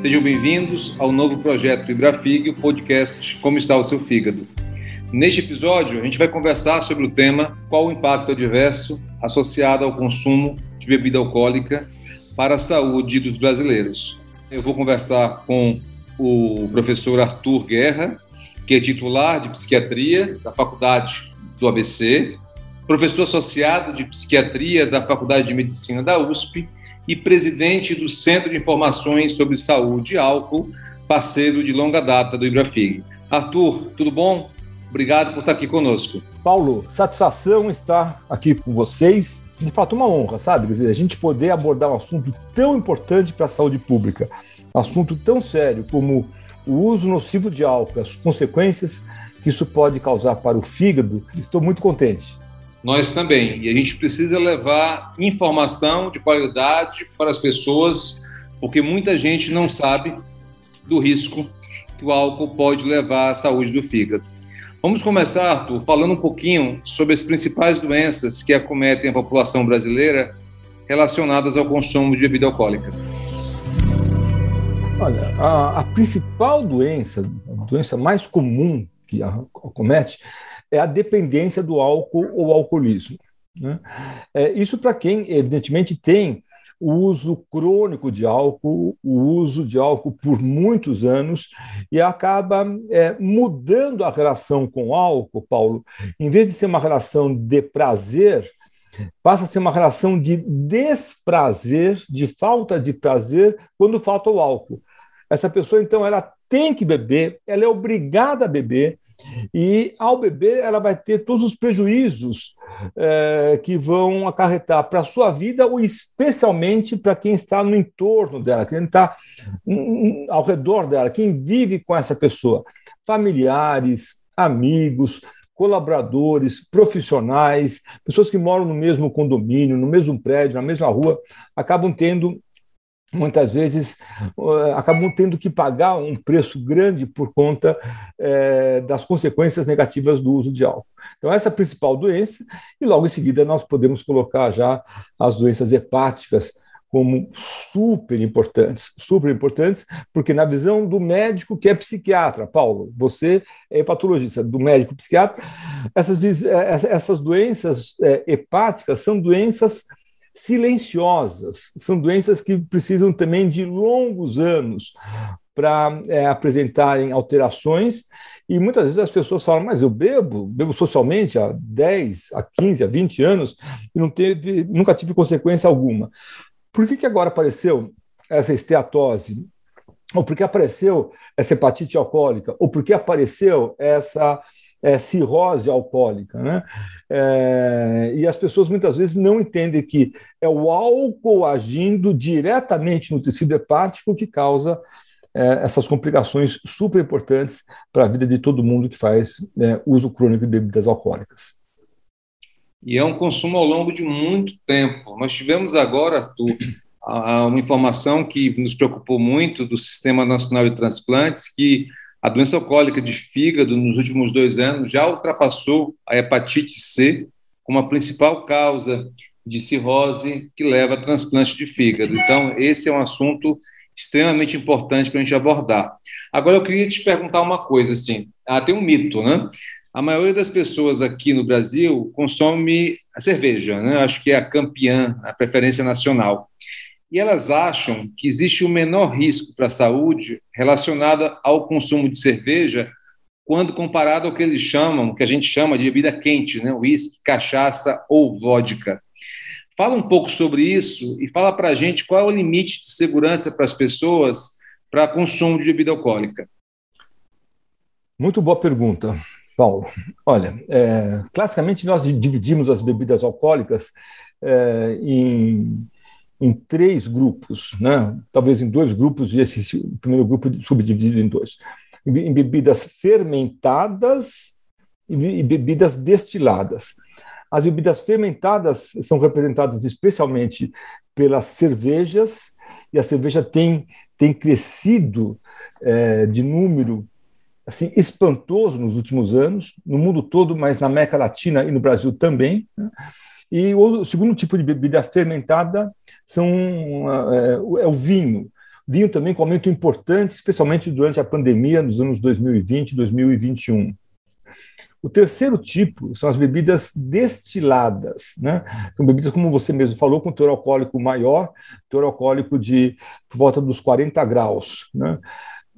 Sejam bem-vindos ao novo projeto Ibrafig, o podcast Como está o seu fígado. Neste episódio, a gente vai conversar sobre o tema qual o impacto adverso associado ao consumo de bebida alcoólica para a saúde dos brasileiros. Eu vou conversar com o professor Arthur Guerra, que é titular de psiquiatria da Faculdade do ABC, professor associado de psiquiatria da Faculdade de Medicina da USP e presidente do Centro de Informações sobre Saúde e Álcool, parceiro de longa data do Ibrafig. Arthur, tudo bom? Obrigado por estar aqui conosco. Paulo, satisfação estar aqui com vocês. De fato, uma honra, sabe? Dizer, a gente poder abordar um assunto tão importante para a saúde pública, um assunto tão sério como o uso nocivo de álcool, as consequências que isso pode causar para o fígado. Estou muito contente nós também. E a gente precisa levar informação de qualidade para as pessoas, porque muita gente não sabe do risco que o álcool pode levar à saúde do fígado. Vamos começar, Arthur, falando um pouquinho sobre as principais doenças que acometem a população brasileira relacionadas ao consumo de bebida alcoólica. Olha, a, a principal doença, a doença mais comum que acomete é a dependência do álcool ou alcoolismo. Né? É, isso para quem, evidentemente, tem o uso crônico de álcool, o uso de álcool por muitos anos, e acaba é, mudando a relação com o álcool, Paulo. Em vez de ser uma relação de prazer, passa a ser uma relação de desprazer, de falta de prazer, quando falta o álcool. Essa pessoa, então, ela tem que beber, ela é obrigada a beber, e ao beber, ela vai ter todos os prejuízos é, que vão acarretar para a sua vida, ou especialmente para quem está no entorno dela, quem está ao redor dela, quem vive com essa pessoa. Familiares, amigos, colaboradores, profissionais, pessoas que moram no mesmo condomínio, no mesmo prédio, na mesma rua, acabam tendo muitas vezes acabam tendo que pagar um preço grande por conta uh, das consequências negativas do uso de álcool. Então, essa é a principal doença, e logo em seguida nós podemos colocar já as doenças hepáticas como super importantes, super importantes, porque na visão do médico que é psiquiatra, Paulo, você é hepatologista, do médico psiquiatra, essas, eh, essas doenças hepáticas são doenças silenciosas, são doenças que precisam também de longos anos para é, apresentarem alterações. E muitas vezes as pessoas falam, mas eu bebo, bebo socialmente há 10, há 15, há 20 anos e não teve, nunca tive consequência alguma. Por que, que agora apareceu essa esteatose? Ou por que apareceu essa hepatite alcoólica? Ou por que apareceu essa é, cirrose alcoólica. Né? É, e as pessoas muitas vezes não entendem que é o álcool agindo diretamente no tecido hepático que causa é, essas complicações super importantes para a vida de todo mundo que faz é, uso crônico de bebidas alcoólicas. E é um consumo ao longo de muito tempo. Nós tivemos agora, Arthur, uma informação que nos preocupou muito do Sistema Nacional de Transplantes, que a doença alcoólica de fígado, nos últimos dois anos, já ultrapassou a hepatite C como a principal causa de cirrose que leva a transplante de fígado. Então, esse é um assunto extremamente importante para a gente abordar. Agora, eu queria te perguntar uma coisa, assim, ah, tem um mito, né? A maioria das pessoas aqui no Brasil consome a cerveja, né? Acho que é a campeã, a preferência nacional e elas acham que existe o menor risco para a saúde relacionado ao consumo de cerveja quando comparado ao que eles chamam, que a gente chama de bebida quente, né? uísque, cachaça ou vodka. Fala um pouco sobre isso e fala para a gente qual é o limite de segurança para as pessoas para consumo de bebida alcoólica. Muito boa pergunta, Paulo. Olha, é, classicamente nós dividimos as bebidas alcoólicas é, em em três grupos, né? talvez em dois grupos, e esse primeiro grupo subdividido em dois. Em bebidas fermentadas e bebidas destiladas. As bebidas fermentadas são representadas especialmente pelas cervejas, e a cerveja tem, tem crescido é, de número assim espantoso nos últimos anos, no mundo todo, mas na América Latina e no Brasil também. Né? E o segundo tipo de bebida fermentada são, é, é o vinho. vinho também com aumento importante, especialmente durante a pandemia, nos anos 2020 e 2021. O terceiro tipo são as bebidas destiladas, né? São bebidas, como você mesmo falou, com teor alcoólico maior, teor alcoólico de volta dos 40 graus, né?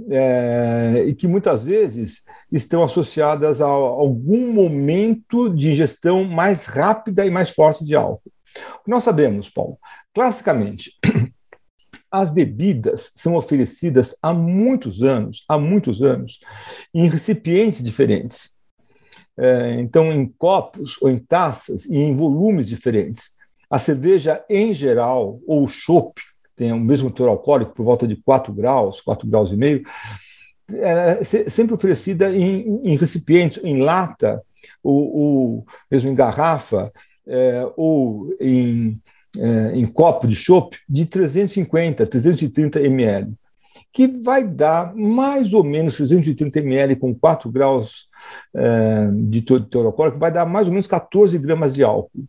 É, e que muitas vezes estão associadas a algum momento de ingestão mais rápida e mais forte de álcool. O que nós sabemos, Paulo, classicamente, as bebidas são oferecidas há muitos anos, há muitos anos, em recipientes diferentes. É, então, em copos ou em taças e em volumes diferentes. A cerveja, em geral, ou o chopp, que tem o mesmo teor alcoólico, por volta de 4 graus, 4 graus e meio, é sempre oferecida em, em recipientes, em lata, ou, ou mesmo em garrafa, é, ou em, é, em copo de chopp de 350, 330 ml que vai dar mais ou menos 330 ml com 4 graus é, de teor alcoólico, vai dar mais ou menos 14 gramas de álcool.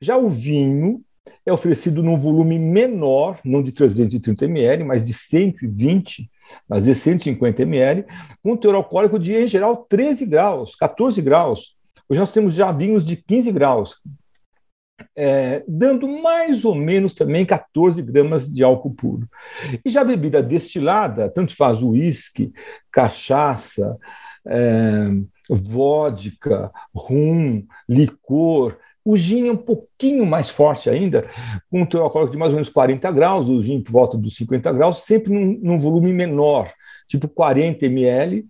Já o vinho é oferecido num volume menor, não de 330 ml, mas de 120, às vezes 150 ml, com teor alcoólico de, em geral, 13 graus, 14 graus. Hoje nós temos já vinhos de 15 graus, é, dando mais ou menos também 14 gramas de álcool puro. E já bebida destilada, tanto faz uísque, cachaça, é, vodka, rum, licor, o gin é um pouquinho mais forte ainda, com um teor alcoólico de mais ou menos 40 graus, o gin por volta dos 50 graus, sempre num, num volume menor, tipo 40 ml,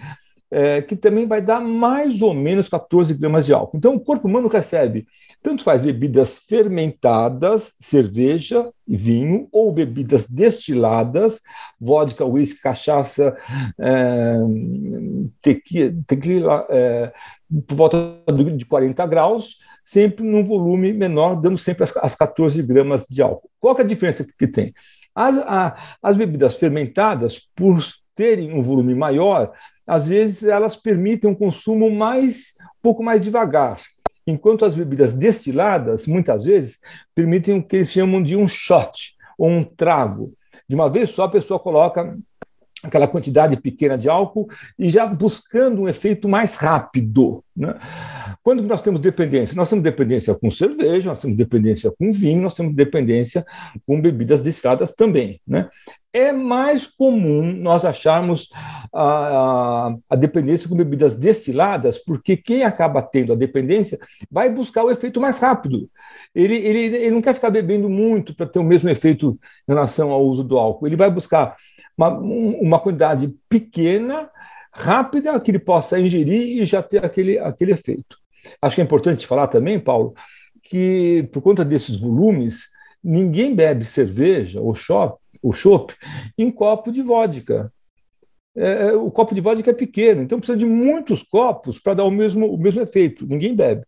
é, que também vai dar mais ou menos 14 gramas de álcool. Então, o corpo humano recebe, tanto faz bebidas fermentadas, cerveja e vinho, ou bebidas destiladas, vodka, uísque, cachaça, é, tequila, tequila é, por volta de 40 graus, sempre num volume menor, dando sempre as, as 14 gramas de álcool. Qual é a diferença que tem? As, a, as bebidas fermentadas, por terem um volume maior, às vezes elas permitem um consumo mais um pouco mais devagar, enquanto as bebidas destiladas muitas vezes permitem o que eles chamam de um shot ou um trago. De uma vez só a pessoa coloca aquela quantidade pequena de álcool e já buscando um efeito mais rápido. Né? Quando nós temos dependência? Nós temos dependência com cerveja, nós temos dependência com vinho, nós temos dependência com bebidas destiladas também. Né? É mais comum nós acharmos a, a, a, dependência com bebidas destiladas, porque quem acaba tendo a dependência vai buscar o efeito mais rápido. Ele, ele, ele não quer ficar bebendo muito para ter o mesmo efeito em relação ao uso do álcool. Ele vai buscar uma, uma quantidade pequena, rápida, que ele possa ingerir e já ter aquele, aquele efeito. Acho que é importante falar também, Paulo, que por conta desses volumes, ninguém bebe cerveja ou chopp, ou chopp em copo de vodka. É, o copo de vodka é pequeno, então precisa de muitos copos para dar o mesmo, o mesmo efeito. Ninguém bebe.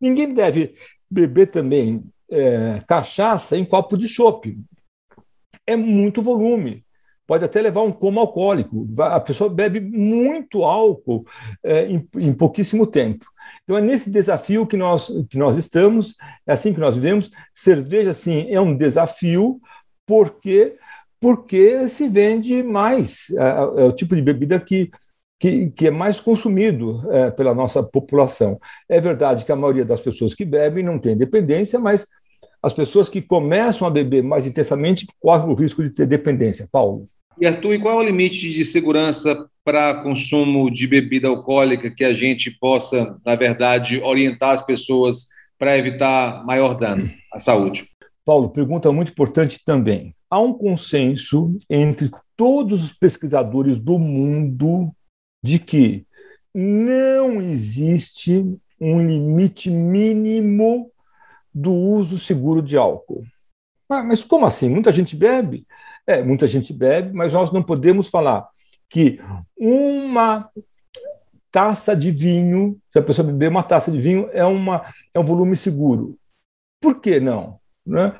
Ninguém deve beber também é, cachaça em copo de chopp. É muito volume pode até levar um coma alcoólico. A pessoa bebe muito álcool é, em, em, pouquíssimo tempo. Então é nesse desafio que nós, que nós estamos, é assim que nós vivemos. Cerveja, sim, é um desafio, porque, porque se vende mais. É, é o tipo de bebida que, que, que é mais consumido é, pela nossa população. É verdade que a maioria das pessoas que bebem não tem dependência, mas as pessoas que começam a beber mais intensamente correm o risco de ter dependência. Paulo. E Arthur, e qual é o limite de segurança para consumo de bebida alcoólica que a gente possa, na verdade, orientar as pessoas para evitar maior dano à saúde? Paulo, pergunta muito importante também. Há um consenso entre todos os pesquisadores do mundo de que não existe um limite mínimo do uso seguro de álcool. Ah, mas como assim? Muita gente bebe? É, muita gente bebe, mas nós não podemos falar que uma taça de vinho, se a pessoa beber uma taça de vinho, é, uma, é um volume seguro. Por que não? Né?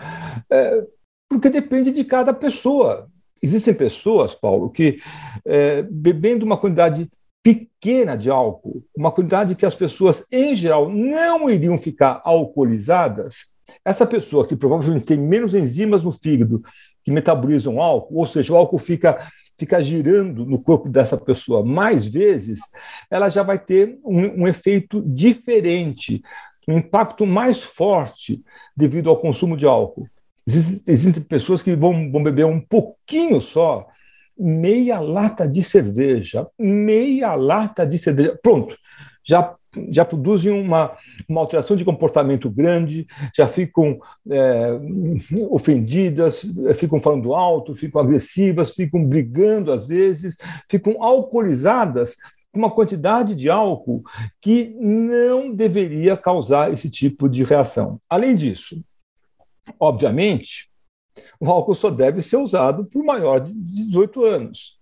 É, porque depende de cada pessoa. Existem pessoas, Paulo, que é, bebendo uma quantidade pequena de álcool, uma quantidade que as pessoas, em geral, não iriam ficar alcoolizadas, essa pessoa que provavelmente tem menos enzimas no fígado que metabolizam álcool, ou seja, o álcool fica fica girando no corpo dessa pessoa mais vezes, ela já vai ter um, um efeito diferente, um impacto mais forte devido ao consumo de álcool. Existem, existem pessoas que vão, vão beber um pouquinho só, meia lata de cerveja, meia lata de cerveja, pronto, já já produzem uma, uma alteração de comportamento grande, já ficam é, ofendidas, ficam falando alto, ficam agressivas, ficam brigando às vezes, ficam alcoolizadas com uma quantidade de álcool que não deveria causar esse tipo de reação. Além disso, obviamente, o álcool só deve ser usado por maior de 18 anos.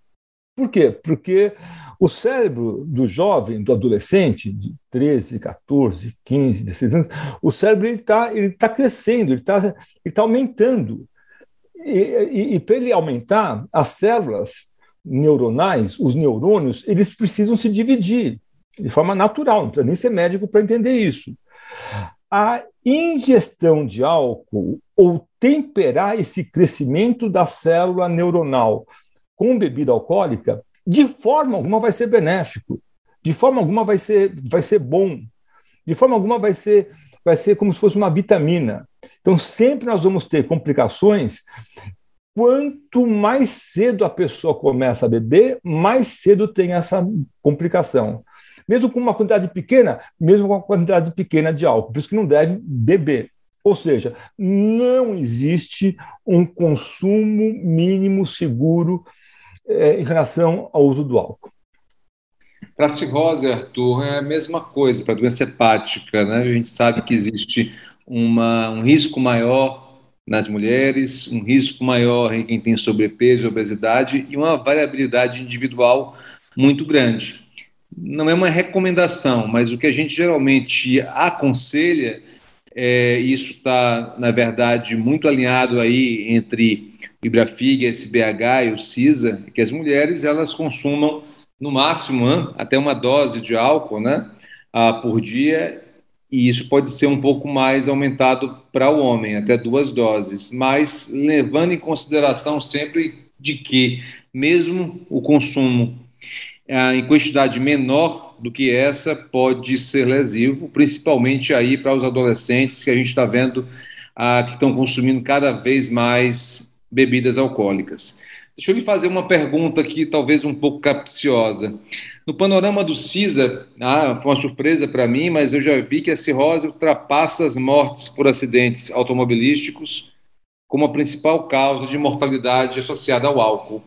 Por quê? Porque o cérebro do jovem, do adolescente, de 13, 14, 15, 16 anos, o cérebro está ele tá crescendo, ele está ele tá aumentando. E, e, e para ele aumentar, as células neuronais, os neurônios, eles precisam se dividir de forma natural, não precisa nem ser médico para entender isso. A ingestão de álcool ou temperar esse crescimento da célula neuronal com bebida alcoólica, de forma alguma vai ser benéfico, de forma alguma vai ser, vai ser bom, de forma alguma vai ser, vai ser como se fosse uma vitamina. Então, sempre nós vamos ter complicações quanto mais cedo a pessoa começa a beber, mais cedo tem essa complicação. Mesmo com uma quantidade pequena, mesmo com uma quantidade pequena de álcool, por isso que não deve beber. Ou seja, não existe um consumo mínimo seguro é, em relação ao uso do álcool. Para a cirrose, Arthur, é a mesma coisa, para a doença hepática, né? A gente sabe que existe uma, um risco maior nas mulheres, um risco maior em quem tem sobrepeso obesidade e uma variabilidade individual muito grande. Não é uma recomendação, mas o que a gente geralmente aconselha, é, isso está, na verdade, muito alinhado aí entre Ibrafig, SBH e o CISA, que as mulheres elas consumam no máximo até uma dose de álcool né, por dia e isso pode ser um pouco mais aumentado para o homem, até duas doses, mas levando em consideração sempre de que, mesmo o consumo ah, em quantidade menor do que essa, pode ser lesivo, principalmente aí para os adolescentes que a gente está vendo ah, que estão consumindo cada vez mais bebidas alcoólicas. Deixa eu lhe fazer uma pergunta aqui, talvez um pouco capciosa. No panorama do CISA, ah, foi uma surpresa para mim, mas eu já vi que a cirrose ultrapassa as mortes por acidentes automobilísticos como a principal causa de mortalidade associada ao álcool.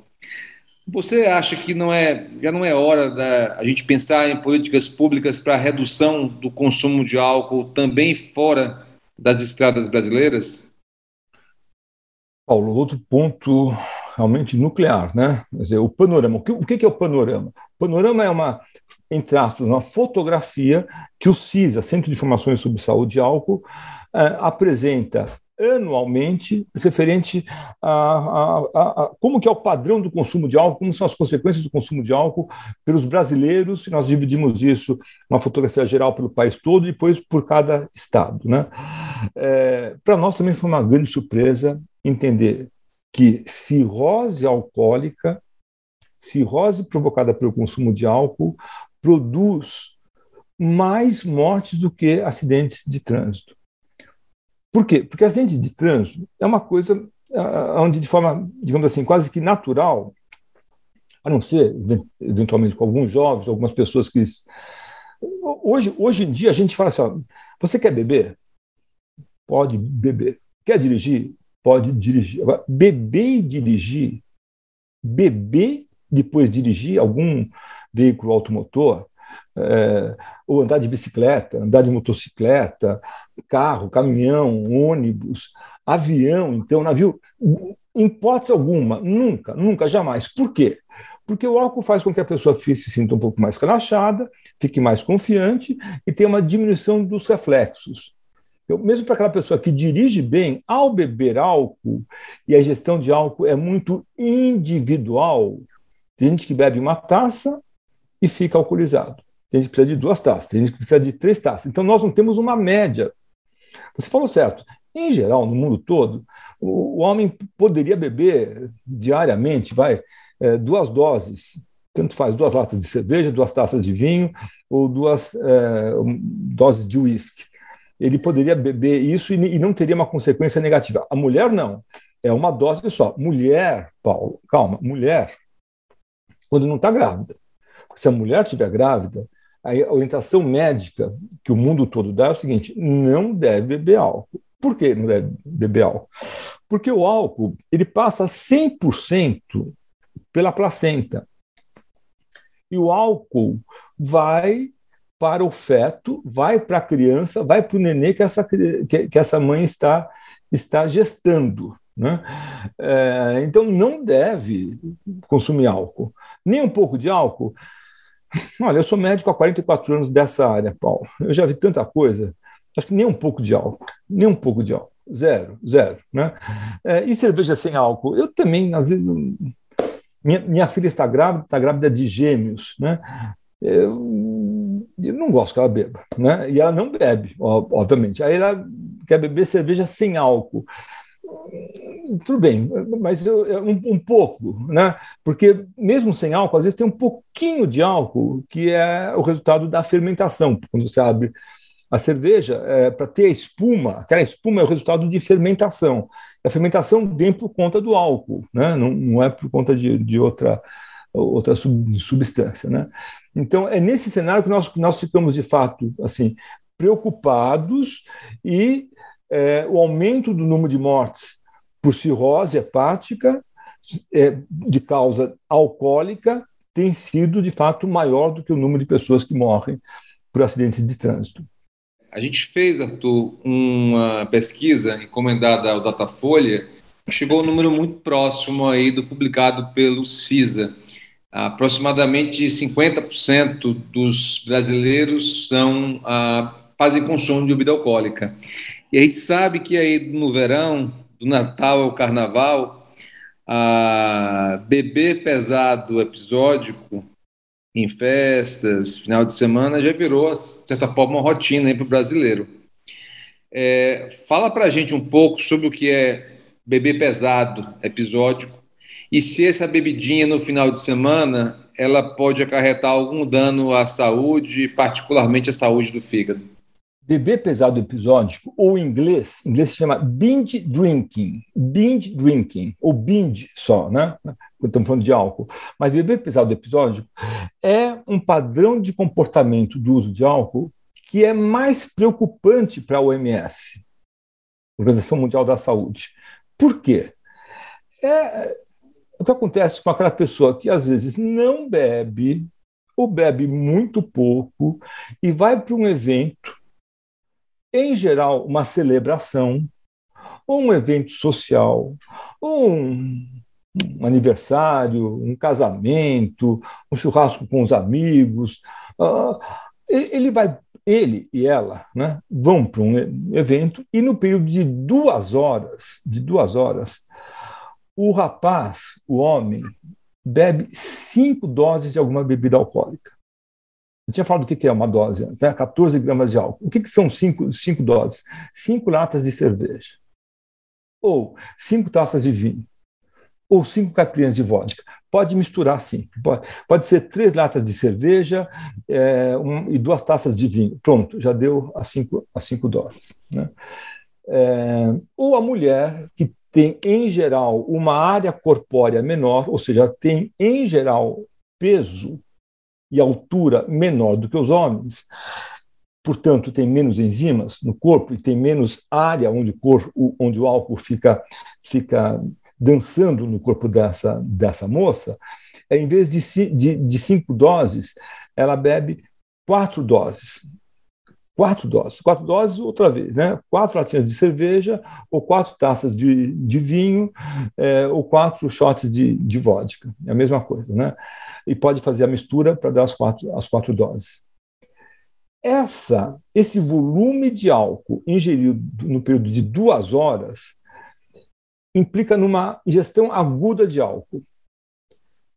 Você acha que não é, já não é hora da a gente pensar em políticas públicas para redução do consumo de álcool também fora das estradas brasileiras? Paulo, outro ponto realmente nuclear, né? Quer dizer, o panorama. O que, o que é o panorama? O panorama é uma, entre aspas, uma fotografia que o CISA, Centro de Informações sobre Saúde e Álcool, eh, apresenta anualmente referente a, a, a, a, como que é o padrão do consumo de álcool, como são as consequências do consumo de álcool pelos brasileiros, e nós dividimos isso, uma fotografia geral pelo país todo e depois por cada estado. Né? É, Para nós também foi uma grande surpresa entender que cirrose alcoólica, cirrose provocada pelo consumo de álcool, produz mais mortes do que acidentes de trânsito. Por quê? Porque acidente de trânsito é uma coisa onde, de forma, digamos assim, quase que natural, a não ser, eventualmente, com alguns jovens, algumas pessoas que. Hoje, hoje em dia, a gente fala assim: ó, você quer beber? Pode beber. Quer dirigir? pode dirigir. Agora, beber e dirigir, beber depois dirigir algum veículo automotor, é, ou andar de bicicleta, andar de motocicleta, carro, caminhão, ônibus, avião, então, navio, em hipótese alguma, nunca, nunca, jamais. Por quê? Porque o álcool faz com que a pessoa se sinta um pouco mais relaxada, fique mais confiante e tenha uma diminuição dos reflexos. Então, mesmo para aquela pessoa que dirige bem, ao beber álcool, e a ingestão de álcool é muito individual, tem gente que bebe uma taça e fica alcoolizado. Tem gente precisa de duas taças, tem gente que precisa de três taças. Então, nós não temos uma média. Você falou certo. em geral, no mundo todo, o, homem poderia beber diariamente, vai, é, duas doses, tanto faz duas latas de cerveja, duas taças de vinho ou duas é, doses de uísque. Ele poderia beber isso e, e não teria uma consequência negativa. A mulher não. É uma dose só. Mulher, Paulo, calma, mulher, quando não está grávida. Se a mulher estiver grávida, a orientação médica que o mundo todo dá é o seguinte: não deve beber álcool. Por que não deve beber álcool? Porque o álcool ele passa 100% pela placenta. E o álcool vai para o feto, vai para a criança, vai para o nenê que essa, que, que essa mãe está, está gestando. Né? É, então, não deve consumir álcool. Nem um pouco de álcool. Olha, eu sou médico há 44 anos dessa área, Paulo. Eu já vi tanta coisa. Acho que nem um pouco de álcool. Nem um pouco de álcool. Zero, zero. Né? É, e cerveja sem álcool? Eu também, às vezes. Minha, minha filha está grávida, está grávida de gêmeos. Né? Eu, eu não gosto que ela beba. Né? E ela não bebe, obviamente. Aí ela quer beber cerveja sem álcool tudo bem, mas eu, um, um, pouco, né? Porque mesmo sem álcool, às vezes tem um pouquinho de álcool que é o resultado da fermentação. Quando você abre a cerveja, é, para ter a espuma, aquela espuma é o resultado de fermentação. A fermentação vem por conta do álcool, né? Não, não é por conta de, de outra outra substância, né? Então é nesse cenário que nós nós ficamos de fato assim preocupados e é, o aumento do número de mortes por cirrose hepática é, de causa alcoólica tem sido, de fato, maior do que o número de pessoas que morrem por acidentes de trânsito. A gente fez, Arthur, uma pesquisa encomendada ao Datafolha, chegou um número muito próximo aí do publicado pelo CISA. Aproximadamente 50% dos brasileiros são, ah, fazem consumo de bebida alcoólica. E a gente sabe que aí no verão, do Natal ao Carnaval, a beber pesado episódico em festas, final de semana, já virou, de certa forma, uma rotina para o brasileiro. É, fala para a gente um pouco sobre o que é beber pesado episódico e se essa bebidinha no final de semana ela pode acarretar algum dano à saúde, particularmente à saúde do fígado. Beber pesado episódico, ou em inglês, em inglês se chama binge drinking, binge drinking, ou binge só, né? Estamos falando de álcool. Mas beber pesado episódico é um padrão de comportamento do uso de álcool que é mais preocupante para a OMS, Organização Mundial da Saúde. Por quê? É o que acontece com aquela pessoa que às vezes não bebe, ou bebe muito pouco, e vai para um evento em geral, uma celebração, ou um evento social, ou um, um aniversário, um casamento, um churrasco com os amigos. Uh, ele vai, ele e ela, né, vão para um evento e no período de duas horas, de duas horas, o rapaz, o homem, bebe cinco doses de alguma bebida alcoólica. Eu tinha falado do que é uma dose né? 14 gramas de álcool. O que, são cinco, cinco doses? Cinco latas de cerveja. Ou cinco taças de vinho. Ou cinco caipirinhas de vodka. Pode misturar sim. Pode, pode ser três latas de cerveja é, um, e duas taças de vinho. Pronto, já deu as cinco, as cinco doses. Né? É, ou a mulher que tem, em geral, uma área corpórea menor, ou seja, tem, em geral, peso e altura menor do que os homens, portanto, tem menos enzimas no corpo e tem menos área onde o, corpo, onde o álcool fica, fica dançando no corpo dessa, dessa moça, em vez de, de, de cinco doses, ela bebe quatro doses. Quatro doses. Quatro doses, outra vez, né? Quatro latinhas de cerveja, ou quatro taças de, de vinho, é, ou quatro shots de, de vodka. É a mesma coisa, né? e pode fazer a mistura para dar as quatro, as quatro doses. Essa, esse volume de álcool ingerido no período de duas horas implica numa ingestão aguda de álcool,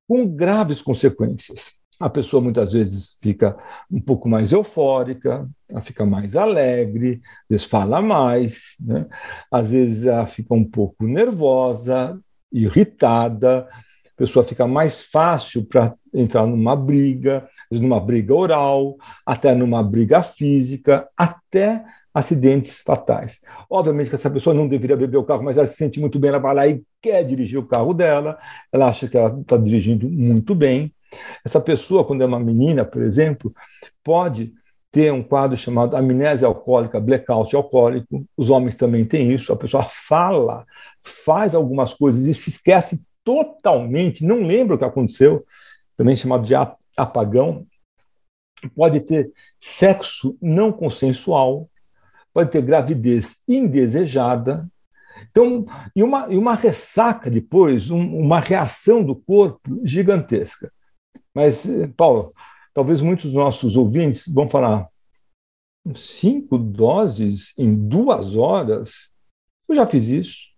com graves consequências. A pessoa muitas vezes fica um pouco mais eufórica, ela fica mais alegre, às vezes fala mais, né? às vezes ela fica um pouco nervosa, irritada, a pessoa fica mais fácil para entrar numa briga, numa briga oral, até numa briga física, até acidentes fatais. Obviamente que essa pessoa não deveria beber o carro, mas ela se sente muito bem, ela vai lá e quer dirigir o carro dela, ela acha que ela está dirigindo muito bem. Essa pessoa, quando é uma menina, por exemplo, pode ter um quadro chamado amnésia alcoólica, blackout alcoólico. Os homens também têm isso. A pessoa fala, faz algumas coisas e se esquece totalmente, não lembra o que aconteceu, também chamado de apagão. Pode ter sexo não consensual, pode ter gravidez indesejada. Então, e uma, e uma ressaca depois, um, uma reação do corpo gigantesca. Mas, Paulo, talvez muitos dos nossos ouvintes vão falar: cinco doses em duas horas? Eu já fiz isso.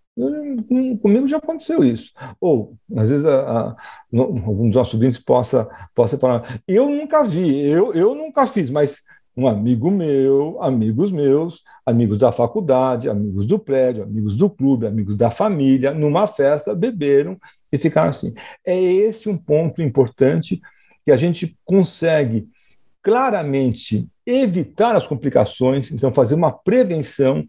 Comigo já aconteceu isso. Ou, às vezes, a, a, algum dos nossos ouvintes possa, possa falar: eu nunca vi, eu, eu nunca fiz, mas um amigo meu, amigos meus, amigos da faculdade, amigos do prédio, amigos do clube, amigos da família, numa festa, beberam e ficaram assim. É esse um ponto importante que a gente consegue claramente evitar as complicações, então fazer uma prevenção.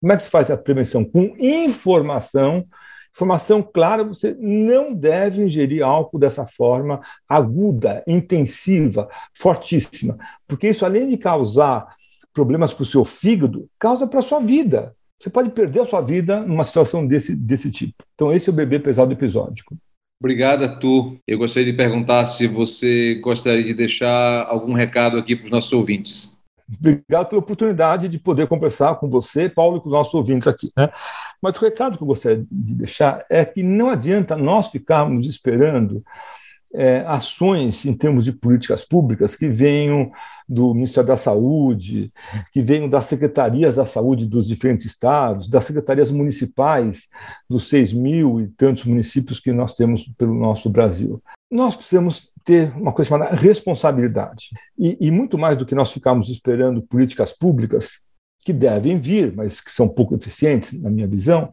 Como é que se faz a prevenção? Com informação Informação clara: você não deve ingerir álcool dessa forma aguda, intensiva, fortíssima, porque isso, além de causar problemas para o seu fígado, causa para a sua vida. Você pode perder a sua vida numa situação desse, desse tipo. Então, esse é o bebê pesado episódico. Obrigado, Arthur. Eu gostaria de perguntar se você gostaria de deixar algum recado aqui para os nossos ouvintes. Obrigado pela oportunidade de poder conversar com você, Paulo, e com os nossos ouvintes aqui. Né? Mas o recado que eu gostaria de deixar é que não adianta nós ficarmos esperando é, ações em termos de políticas públicas que venham do Ministério da Saúde, que venham das secretarias da saúde dos diferentes estados, das secretarias municipais dos seis mil e tantos municípios que nós temos pelo nosso Brasil. Nós precisamos ter uma coisa chamada responsabilidade. E, e, muito mais do que nós ficarmos esperando políticas públicas, que devem vir, mas que são pouco eficientes, na minha visão,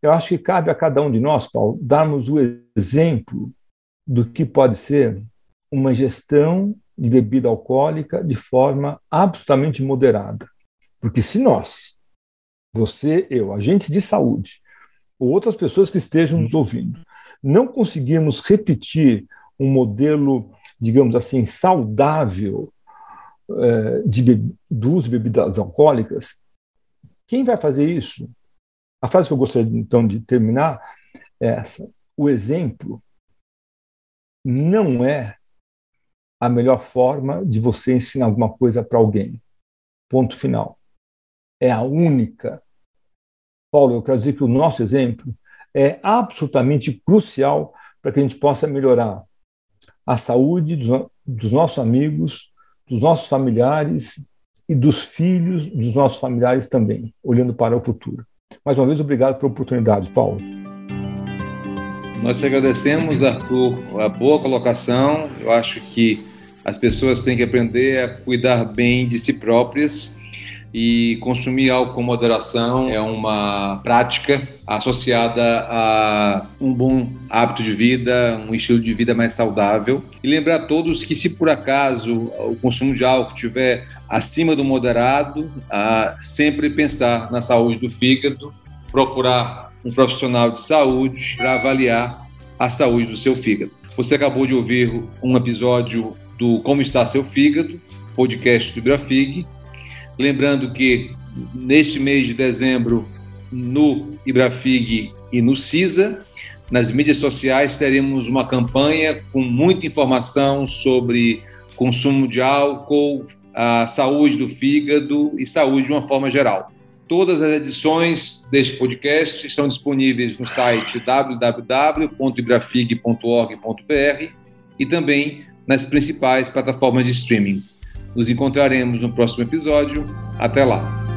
eu acho que cabe a cada um de nós, Paulo, darmos o exemplo do que pode ser uma gestão de bebida alcoólica de forma absolutamente moderada. Porque se nós, você, eu, agentes de saúde, ou outras pessoas que estejam nos ouvindo, não conseguirmos repetir um modelo, digamos assim, saudável é, de, do uso de bebidas alcoólicas, quem vai fazer isso? A frase que eu gostaria então de terminar é essa: o exemplo não é a melhor forma de você ensinar alguma coisa para alguém. Ponto final. É a única. Paulo, eu quero dizer que o nosso exemplo é absolutamente crucial para que a gente possa melhorar a saúde dos, dos nossos amigos, dos nossos familiares e dos filhos dos nossos familiares também, olhando para o futuro. Mais uma vez, obrigado pela oportunidade, Paulo. Nós te agradecemos, Arthur, a boa colocação. Eu acho que as pessoas têm que aprender a cuidar bem de si próprias e consumir álcool com moderação é uma prática associada a um bom hábito de vida, um estilo de vida mais saudável. E lembrar a todos que, se por acaso o consumo de álcool estiver acima do moderado, sempre pensar na saúde do fígado, procurar um profissional de saúde para avaliar a saúde do seu fígado. Você acabou de ouvir um episódio do Como Está Seu Fígado, podcast do Grafig. Lembrando que neste mês de dezembro, no Ibrafig e no CISA, nas mídias sociais, teremos uma campanha com muita informação sobre consumo de álcool, a saúde do fígado e saúde de uma forma geral. Todas as edições deste podcast estão disponíveis no site www.ibrafig.org.br e também nas principais plataformas de streaming. Nos encontraremos no próximo episódio. Até lá!